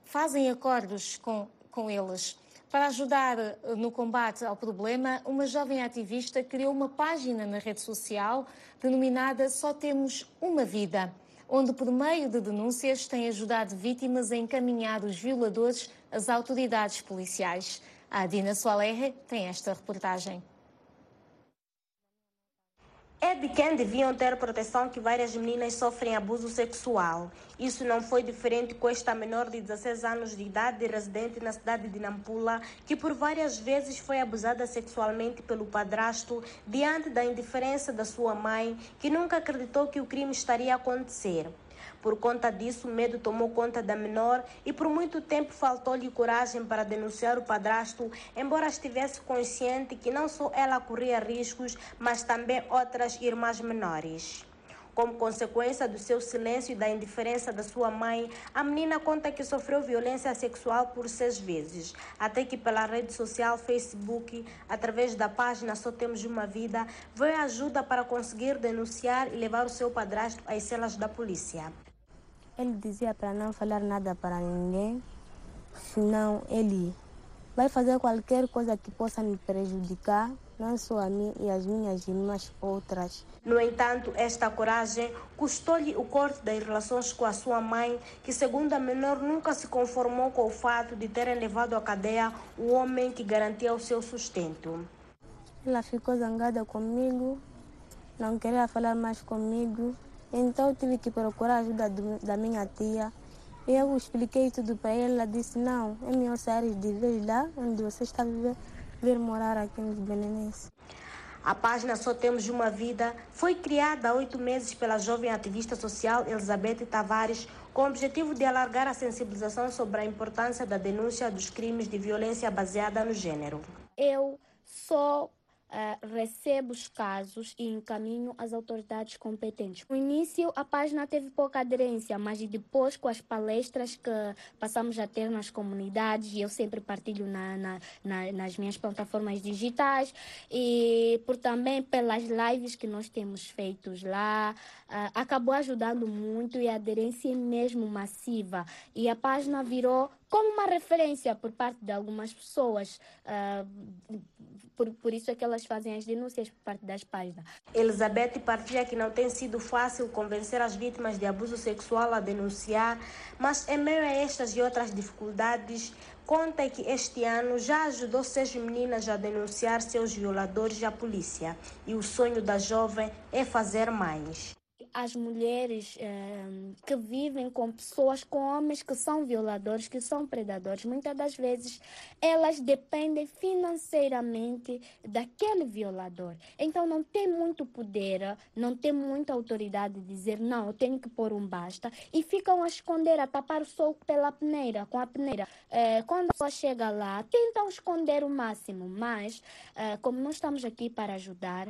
fazem acordos com, com eles. Para ajudar eh, no combate ao problema, uma jovem ativista criou uma página na rede social denominada Só Temos Uma Vida, onde, por meio de denúncias, tem ajudado vítimas a encaminhar os violadores às autoridades policiais. A Dina Soalerre tem esta reportagem é de quem deviam ter proteção que várias meninas sofrem abuso sexual. Isso não foi diferente com esta menor de 16 anos de idade, residente na cidade de Nampula, que por várias vezes foi abusada sexualmente pelo padrasto diante da indiferença da sua mãe, que nunca acreditou que o crime estaria a acontecer. Por conta disso, o medo tomou conta da menor e por muito tempo faltou-lhe coragem para denunciar o padrasto, embora estivesse consciente que não só ela corria riscos, mas também outras irmãs menores. Como consequência do seu silêncio e da indiferença da sua mãe, a menina conta que sofreu violência sexual por seis vezes, até que pela rede social Facebook, através da página Só Temos Uma Vida, veio ajuda para conseguir denunciar e levar o seu padrasto às celas da polícia. Ele dizia para não falar nada para ninguém, senão ele vai fazer qualquer coisa que possa me prejudicar, não só a mim e as minhas irmãs outras. No entanto, esta coragem custou-lhe o corte das relações com a sua mãe, que, segundo a menor, nunca se conformou com o fato de terem levado à cadeia o homem que garantia o seu sustento. Ela ficou zangada comigo, não queria falar mais comigo então tive que procurar ajuda do, da minha tia Eu expliquei tudo para ela, ela disse, não, é melhor sair de vez lá onde você está a viver, vir morar aqui nos Belenenses. A página Só Temos Uma Vida foi criada há oito meses pela jovem ativista social Elizabeth Tavares com o objetivo de alargar a sensibilização sobre a importância da denúncia dos crimes de violência baseada no gênero. Eu sou Uh, recebo os casos e encaminho às autoridades competentes. No início, a página teve pouca aderência, mas depois, com as palestras que passamos a ter nas comunidades, e eu sempre partilho na, na, na, nas minhas plataformas digitais, e por também pelas lives que nós temos feitos lá, acabou ajudando muito e a aderência é mesmo massiva. E a página virou como uma referência por parte de algumas pessoas. Uh, por, por isso é que elas fazem as denúncias por parte das páginas. Elizabeth partilha que não tem sido fácil convencer as vítimas de abuso sexual a denunciar, mas em meio a estas e outras dificuldades, conta que este ano já ajudou seis meninas a denunciar seus violadores à polícia. E o sonho da jovem é fazer mais as mulheres eh, que vivem com pessoas, com homens que são violadores, que são predadores, muitas das vezes elas dependem financeiramente daquele violador. Então não tem muito poder, não tem muita autoridade de dizer não, eu tenho que pôr um basta e ficam a esconder, a tapar o sol pela peneira, com a peneira. Eh, quando ela chega lá, tentam esconder o máximo, mas eh, como nós estamos aqui para ajudar,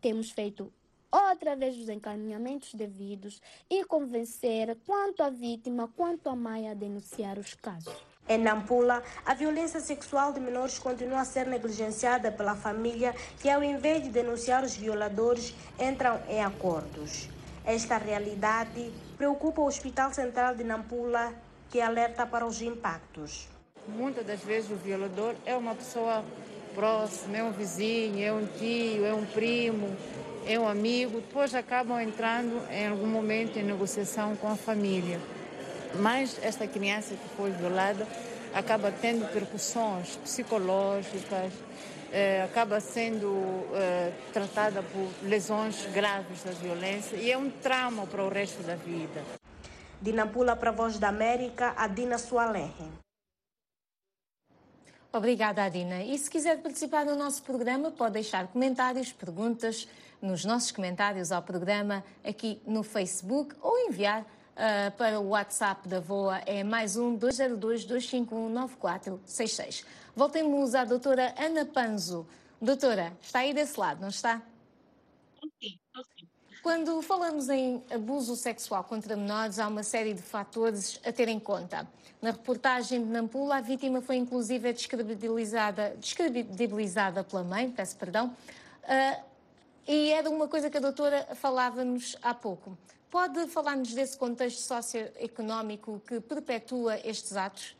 temos feito outra vez os encaminhamentos devidos e convencer tanto a vítima quanto a mãe a denunciar os casos. Em Nampula, a violência sexual de menores continua a ser negligenciada pela família, que ao invés de denunciar os violadores, entram em acordos. Esta realidade preocupa o Hospital Central de Nampula, que alerta para os impactos. Muitas das vezes o violador é uma pessoa próxima, é um vizinho, é um tio, é um primo, é um amigo, depois acabam entrando em algum momento em negociação com a família. Mas esta criança que foi violada acaba tendo percussões psicológicas, eh, acaba sendo eh, tratada por lesões graves da violência e é um trauma para o resto da vida. Dina Pula para a Voz da América, Adina Sualerre. Obrigada, Adina. E se quiser participar do nosso programa, pode deixar comentários, perguntas, nos nossos comentários ao programa aqui no Facebook ou enviar uh, para o WhatsApp da VOA é mais um 202 251 9466. Voltemos à doutora Ana Panzo. Doutora, está aí desse lado, não está? Sim, sim. Quando falamos em abuso sexual contra menores, há uma série de fatores a ter em conta. Na reportagem de Nampula, a vítima foi inclusive descredibilizada, descredibilizada pela mãe, peço perdão, uh, e era uma coisa que a doutora falava-nos há pouco. Pode falar-nos desse contexto socioeconómico que perpetua estes atos?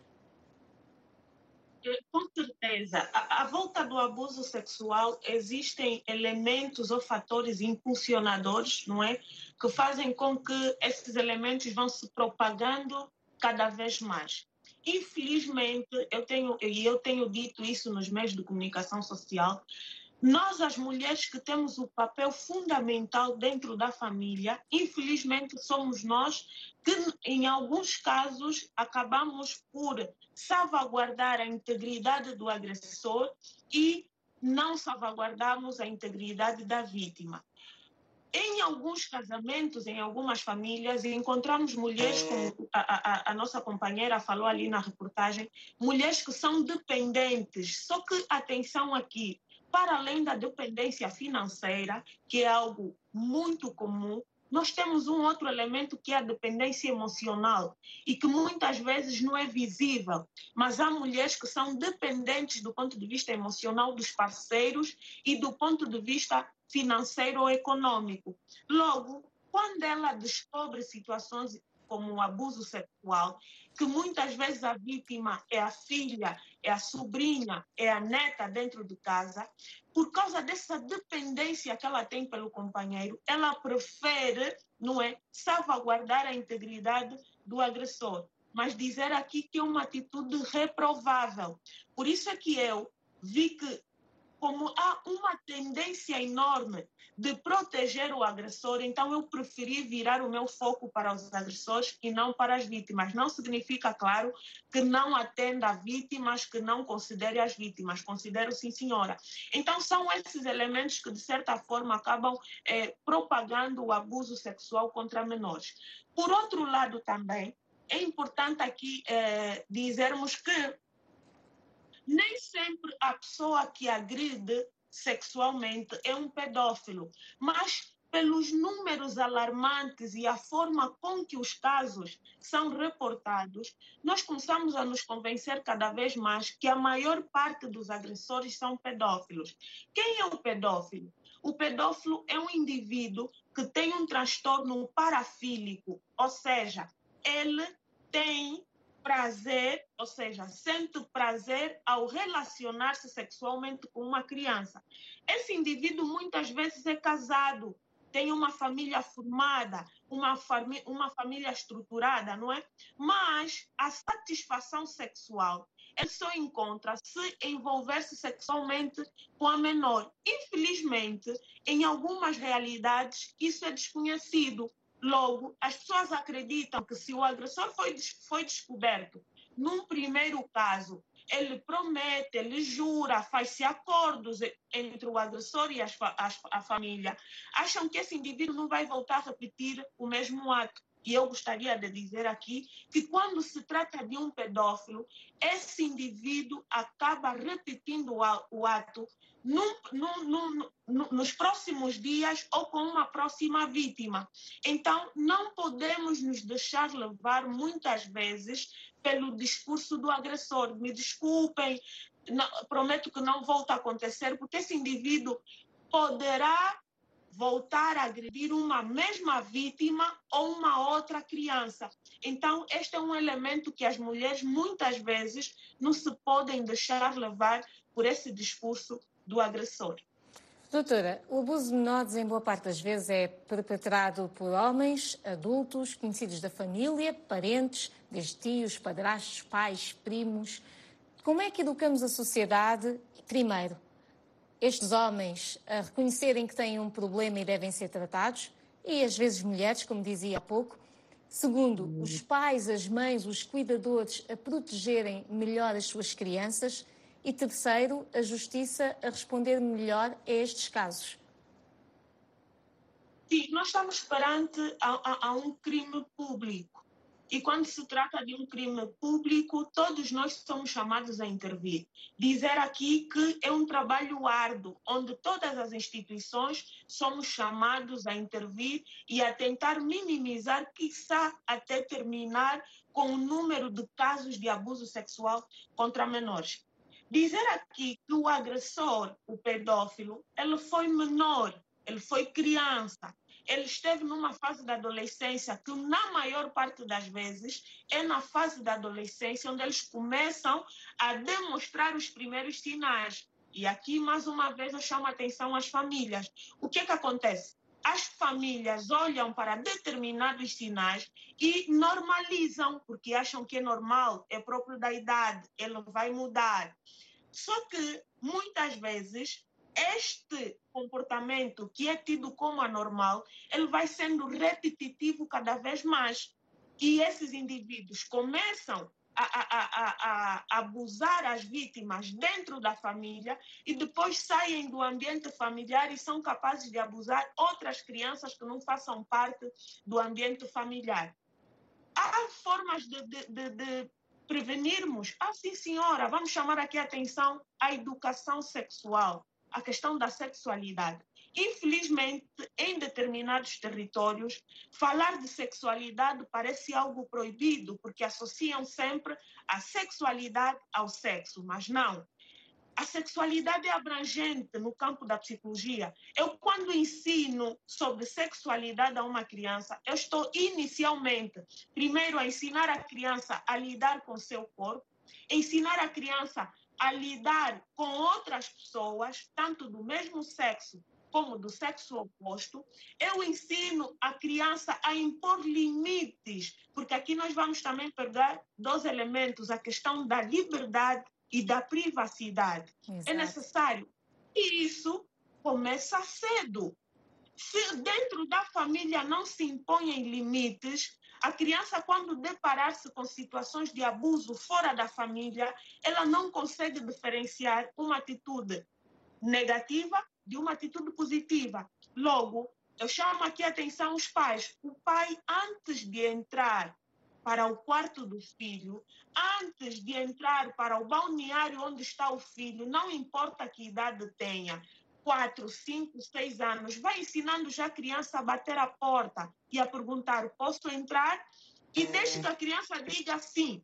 Eh, com certeza. À volta do abuso sexual existem elementos ou fatores impulsionadores, não é? Que fazem com que esses elementos vão se propagando cada vez mais. Infelizmente, eu tenho, e eu tenho dito isso nos meios de comunicação social, nós, as mulheres que temos o papel fundamental dentro da família, infelizmente somos nós que, em alguns casos, acabamos por salvaguardar a integridade do agressor e não salvaguardamos a integridade da vítima. Em alguns casamentos, em algumas famílias, encontramos mulheres, como a, a, a, nossa companheira falou ali na reportagem, mulheres que são dependentes. Só que, atenção aqui, para além da dependência financeira, que é algo muito comum, nós temos um outro elemento que é a dependência emocional e que muitas vezes não é visível, mas há mulheres que são dependentes do ponto de vista emocional dos parceiros e do ponto de vista financeiro ou econômico. Logo, quando ela descobre situações como o abuso sexual, que muitas vezes a vítima é a filha, é a sobrinha, é a neta dentro de casa, por causa dessa dependência que ela tem pelo companheiro, ela prefere, não é, salvaguardar a integridade do agressor. Mas dizer aqui que é uma atitude reprovável. Por isso é que eu vi que como há uma tendência enorme de proteger o agressor, então eu preferi virar o meu foco para os agressores e não para as vítimas. Não significa, claro, que não atenda a vítimas, que não considere as vítimas. Considero sim, senhora. Então são esses elementos que, de certa forma, acabam eh, propagando o abuso sexual contra menores. Por outro lado, também, é importante aqui eh, dizermos que nem sempre a pessoa que agride sexualmente é um pedófilo, mas pelos números alarmantes e a forma com que os casos são reportados, nós começamos a nos convencer cada vez mais que a maior parte dos agressores são pedófilos. Quem é o pedófilo? O pedófilo é um indivíduo que tem um transtorno parafílico, ou seja, ele tem prazer, ou seja, sente prazer ao relacionar-se sexualmente com uma criança. Esse indivíduo muitas vezes é casado, tem uma família formada, uma, fami uma família estruturada, não é? Mas a satisfação sexual ele só encontra se envolver-se sexualmente com a menor. Infelizmente, em algumas realidades, isso é desconhecido. Logo, as pessoas acreditam que se o agressor foi, foi descoberto num primeiro caso, ele promete, ele jura, faz-se acordos entre o agressor e as, as, a família. Acham que esse indivíduo não vai voltar a repetir o mesmo ato. E eu gostaria de dizer aqui que quando se trata de um pedófilo, esse indivíduo acaba repetindo o ato nos próximos dias ou com uma próxima vítima. Então, não podemos nos deixar levar muitas vezes pelo discurso do agressor. Me desculpem, não, prometo que não volta a acontecer, porque esse indivíduo poderá voltar a agredir uma mesma vítima ou uma outra criança. Então, este é um elemento que as mulheres muitas vezes não se podem deixar levar por esse discurso do agressor. Doutora, o abuso de menores, em boa parte das vezes, é perpetrado por homens, adultos, conhecidos da família, parentes, desde tios, padrastos, pais, primos. Como é que educamos a sociedade, primeiro, estes homens a reconhecerem que têm um problema e devem ser tratados, e às vezes mulheres, como dizia há pouco. Segundo, os pais, as mães, os cuidadores a protegerem melhor as suas crianças. E terceiro, a justiça a responder melhor a estes casos. Sim, nós estamos perante a, a, a um crime público. E quando se trata de um crime público, todos nós somos chamados a intervir. Dizer aqui que é um trabalho árduo, onde todas as instituições somos chamados a intervir e a tentar minimizar, quiçá até terminar com o número de casos de abuso sexual contra menores. Dizer aqui que o agressor, o pedófilo, ele foi menor, ele foi criança, ele esteve numa fase da adolescência que, na maior parte das vezes, é na fase da adolescência onde eles começam a demonstrar os primeiros sinais. E aqui, mais uma vez, eu chamo a atenção às famílias. O que é que acontece? As famílias olham para determinados sinais e normalizam, porque acham que é normal, é próprio da idade, ele vai mudar. Só que, muitas vezes, este comportamento que é tido como anormal, ele vai sendo repetitivo cada vez mais. E esses indivíduos começam a, a, a, a, abusar as vítimas dentro da família e depois saem do ambiente familiar e são capazes de abusar outras crianças que não façam parte do ambiente familiar. Há formas de, de, de, de prevenirmos. Ah, sim, senhora, vamos chamar aqui a atenção à educação sexual a questão da sexualidade. Infelizmente, em determinados territórios, falar de sexualidade parece algo proibido, porque associam sempre a sexualidade ao sexo, mas não. A sexualidade é abrangente no campo da psicologia. Eu, quando ensino sobre sexualidade a uma criança, eu estou inicialmente, primeiro, a ensinar a criança a lidar com seu corpo, ensinar a criança a lidar com outras pessoas, tanto do mesmo sexo como do sexo oposto, eu ensino a criança a impor limites, porque aqui nós vamos também pegar dois elementos, a questão da liberdade e da privacidade. É Exato. É necessário E isso começa cedo. Se dentro da família não se impõem limites, a criança, quando deparar-se com situações de abuso fora da família, ela não consegue diferenciar uma atitude negativa de uma atitude positiva. Logo, eu chamo aqui a atenção os pais. O pai, antes de entrar para o quarto do filho, antes de entrar para o balneário onde está o filho, não importa que idade tenha, quatro, cinco, seis anos, vai ensinando já a criança a bater a porta e a perguntar: posso entrar? E deixe que a criança diga sim.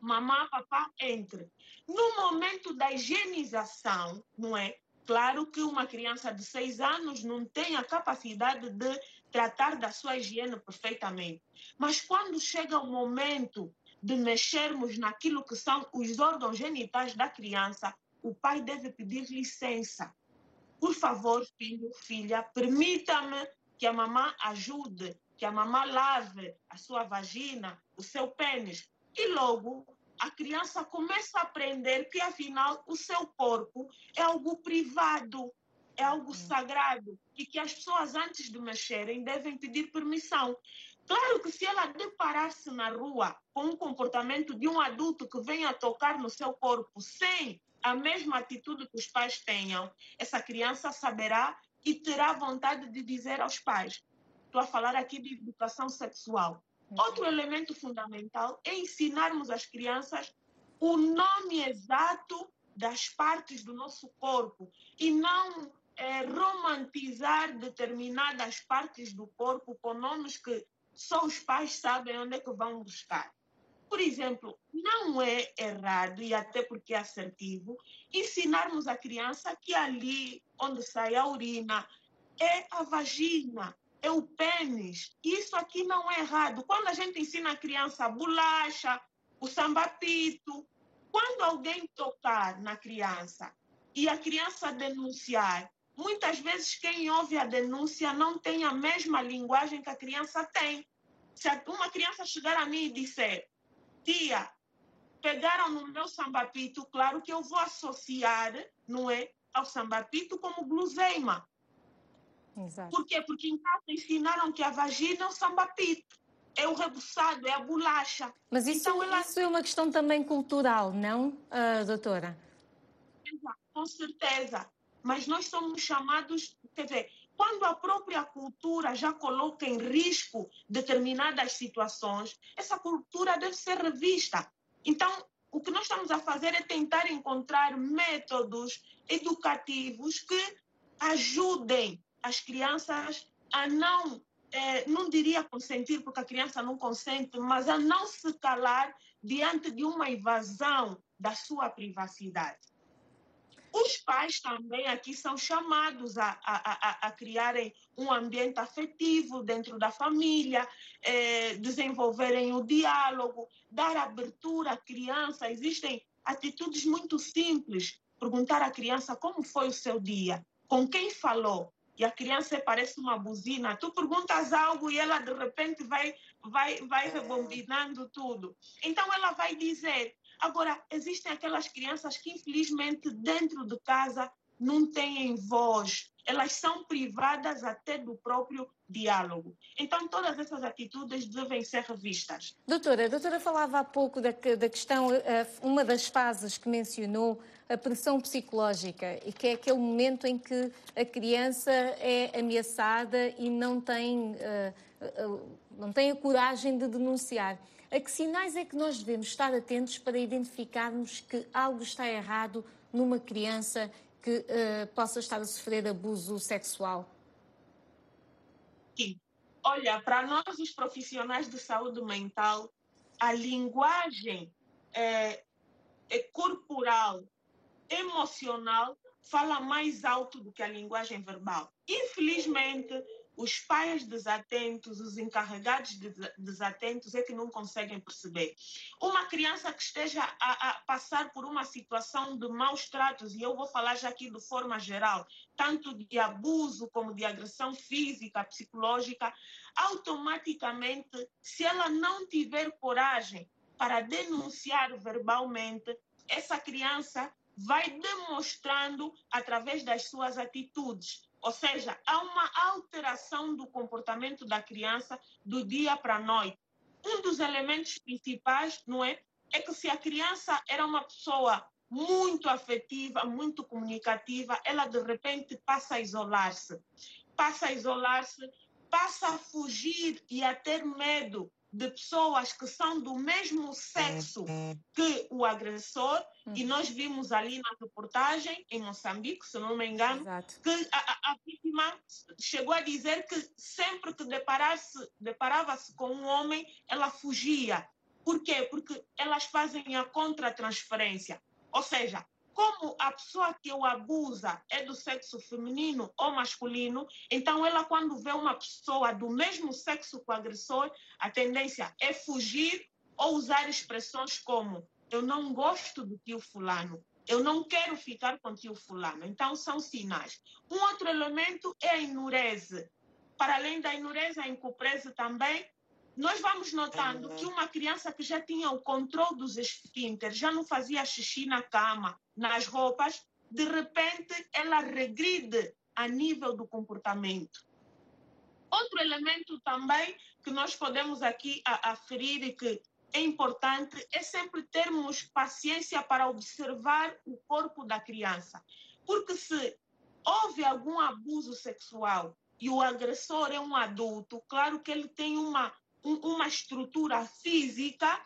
Mamá, papá, entre. No momento da higienização, não é? Claro que uma criança de seis anos não tem a capacidade de tratar da sua higiene perfeitamente. Mas quando chega o momento de mexermos naquilo que são os órgãos genitais da criança, o pai deve pedir licença. Por favor, filho, filha, permita-me que a mamã ajude, que a mamã lave a sua vagina, o seu pênis. E logo a criança começa a aprender que, afinal, o seu corpo é algo privado, é algo sagrado e que as pessoas, antes de mexerem, devem pedir permissão. Claro que se ela deparar-se na rua com um comportamento de um adulto que venha tocar no seu corpo sem a mesma atitude que os pais tenham, essa criança saberá e terá vontade de dizer aos pais. Estou a falar aqui de educação sexual. Outro elemento fundamental é ensinarmos às crianças o nome exato das partes do nosso corpo e não é, romantizar determinadas partes do corpo com nomes que só os pais sabem onde é que vão buscar. Por exemplo, não é errado, e até porque é assertivo, ensinarmos a criança que ali onde sai a urina é a vagina, é o pênis. Isso aqui não é errado. Quando a gente ensina a criança a bolacha, o sambapito, quando alguém tocar na criança e a criança denunciar, muitas vezes quem ouve a denúncia não tem a mesma linguagem que a criança tem. Se uma criança chegar a mim e disser, tia, pegaram no meu sambapito, claro que eu vou associar, não é, ao sambapito como bluseima. Exato. Por quê? Porque em casa ensinaram que a vagina é o sambapito, é o rebuçado, é a bolacha. Mas isso, então, ela... isso é uma questão também cultural, não, uh, doutora? Exato, com certeza. Mas nós somos chamados, quer dizer, quando a própria cultura já coloca em risco determinadas situações, essa cultura deve ser revista. Então, o que nós estamos a fazer é tentar encontrar métodos educativos que ajudem as crianças a não, eh, não diria consentir, porque a criança não consente, mas a não se calar diante de uma invasão da sua privacidade. Os pais também aqui são chamados a, a, a, a criarem um ambiente afetivo dentro da família, eh, desenvolverem o diálogo, dar abertura à criança. Existem atitudes muito simples. Perguntar à criança como foi o seu dia, com quem falou, e a criança parece uma buzina. Tu perguntas algo e ela de repente vai, vai, vai rebobinando tudo. Então ela vai dizer. Agora, existem aquelas crianças que infelizmente dentro de casa não têm voz. Elas são privadas até do próprio diálogo. Então, todas essas atitudes devem ser revistas. Doutora, a doutora falava há pouco da, da questão, eh, uma das fases que mencionou, a pressão psicológica, e que é aquele momento em que a criança é ameaçada e não tem, eh, eh, não tem a coragem de denunciar. A que sinais é que nós devemos estar atentos para identificarmos que algo está errado numa criança que uh, possa estar a sofrer abuso sexual? Sim. Olha, para nós, os profissionais de saúde mental, a linguagem é, é corporal, emocional, fala mais alto do que a linguagem verbal. Infelizmente, os pais desatentos, os encarregados de desatentos é que não conseguem perceber. Uma criança que esteja a, a, passar por uma situação de maus tratos, e eu vou falar já aqui de forma geral, tanto de abuso como de agressão física, psicológica, automaticamente, se ela não tiver coragem para denunciar verbalmente, essa criança vai demonstrando através das suas atitudes. Ou seja, há uma alteração do comportamento da criança do dia para a noite. Um dos elementos principais, não é? É que se a criança era uma pessoa muito afetiva, muito comunicativa, ela de repente passa a isolar-se. Passa a isolar-se, passa a fugir e a ter medo de pessoas que são do mesmo sexo que o agressor, e nós vimos ali na reportagem, em Moçambique, se não me engano, que a, a, a, vítima chegou a dizer que sempre que deparava-se com um homem, ela fugia. Por quê? Porque elas fazem a contratransferência. Ou seja, como a pessoa que o abusa é do sexo feminino ou masculino, então ela, quando vê uma pessoa do mesmo sexo que o agressor, a tendência é fugir ou usar expressões como eu não gosto do tio fulano, eu não quero ficar com o tio fulano. Então, são sinais. Um outro elemento é a inurese. Para além da inurese, a encoprese também nós vamos notando que uma criança que já tinha o controle dos esfínteres, já não fazia xixi na cama, nas roupas, de repente ela regride a nível do comportamento. Outro elemento também que nós podemos aqui aferir e que é importante é sempre termos paciência para observar o corpo da criança. Porque se houve algum abuso sexual e o agressor é um adulto, claro que ele tem uma uma estrutura física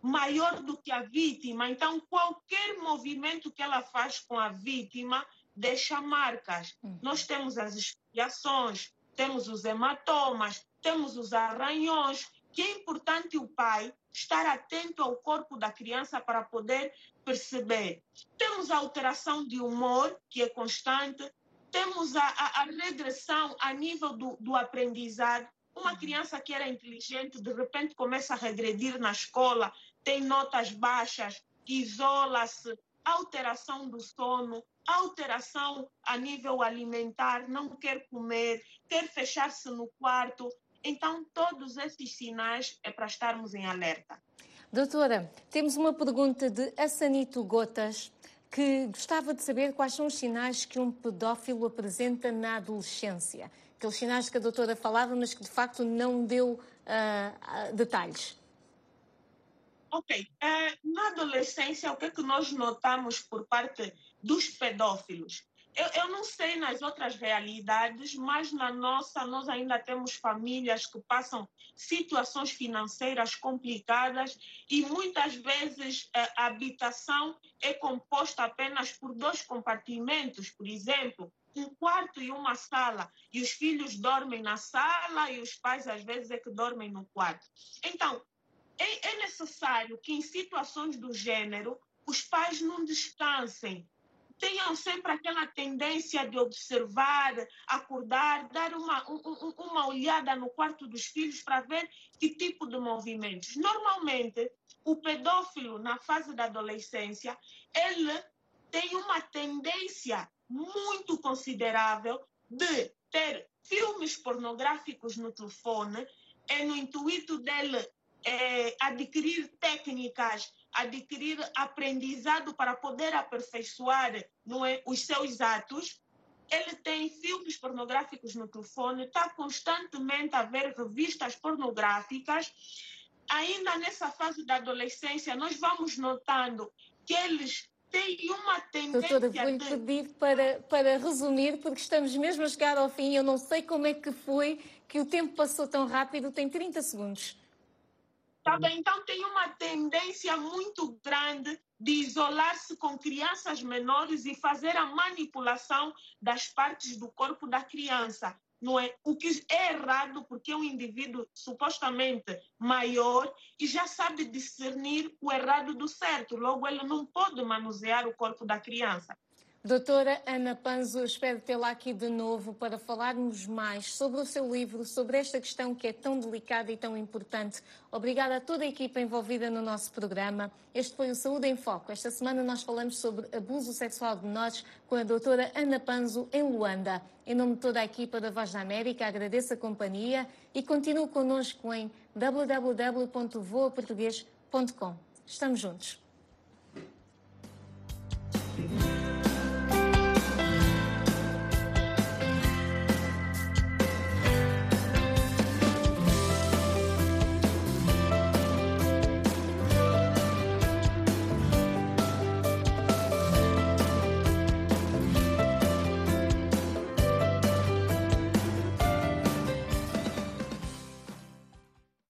maior do que a vítima. Então, qualquer movimento que ela faz com a vítima deixa marcas. Uhum. Nós temos as expiações, temos os hematomas, temos os arranhões, que é importante o pai estar atento ao corpo da criança para poder perceber. Temos a alteração de humor, que é constante, temos a, a, a regressão a nível do, do aprendizado, uma criança que era inteligente, de repente começa a regredir na escola, tem notas baixas, isola-se, alteração do sono, alteração a nível alimentar, não quer comer, quer fechar-se no quarto. Então, todos esses sinais é para estarmos em alerta. Doutora, temos uma pergunta de Assanito Gotas, que gostava de saber quais são os sinais que um pedófilo apresenta na adolescência aqueles sinais que a doutora falava, mas que de facto não deu uh, detalhes. Ok. Uh, na adolescência, o que é que nós notamos por parte dos pedófilos? Eu, eu, não sei nas outras realidades, mas na nossa, nós ainda temos famílias que passam situações financeiras complicadas e muitas vezes a habitação é composta apenas por dois compartimentos, por exemplo, um quarto e uma sala, e os filhos dormem na sala e os pais às vezes é que dormem no quarto. Então, é, é necessário que em situações do gênero os pais não descansem, tenham sempre aquela tendência de observar, acordar, dar uma, um, uma olhada no quarto dos filhos para ver que tipo de movimentos. Normalmente, o pedófilo, na fase da adolescência, ele tem uma tendência muito considerável de ter filmes pornográficos no telefone é no intuito dele é, adquirir técnicas, adquirir aprendizado para poder aperfeiçoar é, os seus atos. Ele tem filmes pornográficos no telefone, está constantemente a ver revistas pornográficas. Ainda nessa fase da adolescência, nós vamos notando que eles tem uma tendência. Doutora, vou-lhe pedir para, para resumir, porque estamos mesmo a chegar ao fim. Eu não sei como é que foi que o tempo passou tão rápido. Tem 30 segundos. Tá bem, então tem uma tendência muito grande de isolar-se com crianças menores e fazer a manipulação das partes do corpo da criança não é? O que é errado porque é um indivíduo supostamente maior e já sabe discernir o errado do certo. Logo, ele não pode manusear o corpo da criança. Doutora Ana Panzo, espero tê-la aqui de novo para falarmos mais sobre o seu livro, sobre esta questão que é tão delicada e tão importante. Obrigada a toda a equipa envolvida no nosso programa. Este foi o Saúde em Foco. Esta semana nós falamos sobre abuso sexual de menores com a doutora Ana Panzo em Luanda. Em nome de toda a equipa da Voz da América, agradeço a companhia e continuo connosco em www.voaportuguês.com. Estamos juntos.